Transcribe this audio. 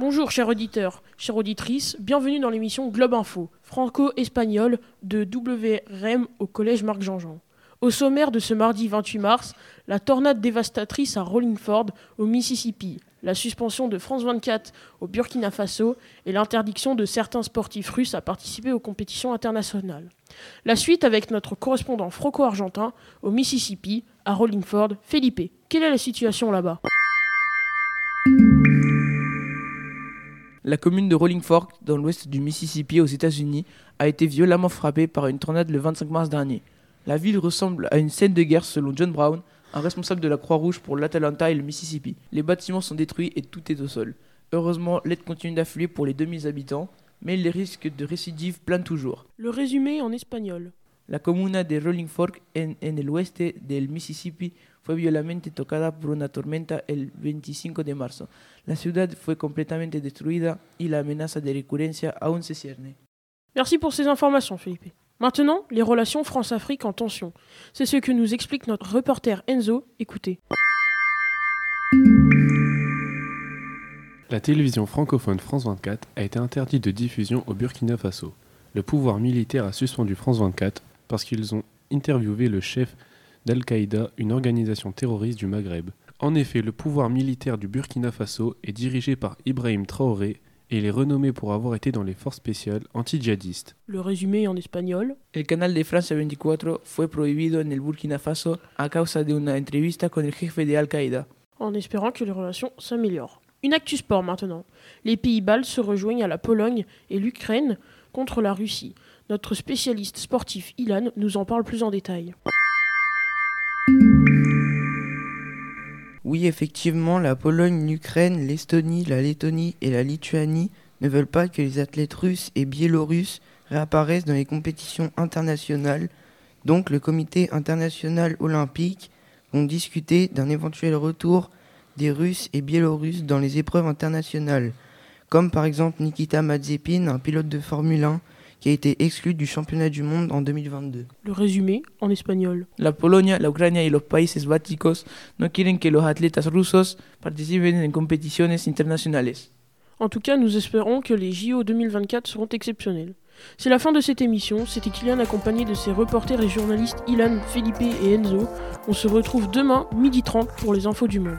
Bonjour chers auditeurs, chères auditrices, bienvenue dans l'émission Globe Info, franco-espagnole de WRM au collège Marc Jean-Jean. Au sommaire de ce mardi 28 mars, la tornade dévastatrice à Rollingford au Mississippi, la suspension de France 24 au Burkina Faso et l'interdiction de certains sportifs russes à participer aux compétitions internationales. La suite avec notre correspondant franco-argentin au Mississippi, à Rollingford, Felipe. Quelle est la situation là-bas? La commune de Rollingford, dans l'ouest du Mississippi aux États-Unis, a été violemment frappée par une tornade le 25 mars dernier. La ville ressemble à une scène de guerre selon John Brown, un responsable de la Croix-Rouge pour l'Atalanta et le Mississippi. Les bâtiments sont détruits et tout est au sol. Heureusement, l'aide continue d'affluer pour les 2000 habitants, mais les risques de récidive planent toujours. Le résumé en espagnol. La comuna de Rollingford, en, en el oeste del Mississippi, fue violamente tocada por una tormenta el 25 de marzo. La ciudad fue completamente destruida y la amenaza de recurrencia aún se cierne. Merci pour ces informations, Philippe. Maintenant, les relations France-Afrique en tension. C'est ce que nous explique notre reporter Enzo. Écoutez. La télévision francophone France 24 a été interdite de diffusion au Burkina Faso. Le pouvoir militaire a suspendu France 24 parce qu'ils ont interviewé le chef d'Al-Qaïda, une organisation terroriste du Maghreb. En effet, le pouvoir militaire du Burkina Faso est dirigé par Ibrahim Traoré et il est renommé pour avoir été dans les forces spéciales anti-djihadistes. Le résumé en espagnol. El canal de Francia 24 fue prohibido en el Burkina Faso a causa de una entrevista con el jefe de Al-Qaïda. En espérant que les relations s'améliorent. Une actu sport maintenant. Les Pays-Bas se rejoignent à la Pologne et l'Ukraine contre la Russie. Notre spécialiste sportif Ilan nous en parle plus en détail. Oui, effectivement, la Pologne, l'Ukraine, l'Estonie, la Lettonie et la Lituanie ne veulent pas que les athlètes russes et biélorusses réapparaissent dans les compétitions internationales. Donc le comité international olympique vont discuter d'un éventuel retour des Russes et Biélorusses dans les épreuves internationales, comme par exemple Nikita Mazepin, un pilote de Formule 1 qui a été exclu du championnat du monde en 2022. Le résumé en espagnol. La Polonia, la Ucrania y los países bálticos no quieren que los atletas rusos participen en competiciones internacionales. En tout cas, nous espérons que les JO 2024 seront exceptionnels. C'est la fin de cette émission, c'était Kylian accompagné de ses reporters et journalistes Ilan, Felipe et Enzo. On se retrouve demain, midi 30, pour les infos du monde.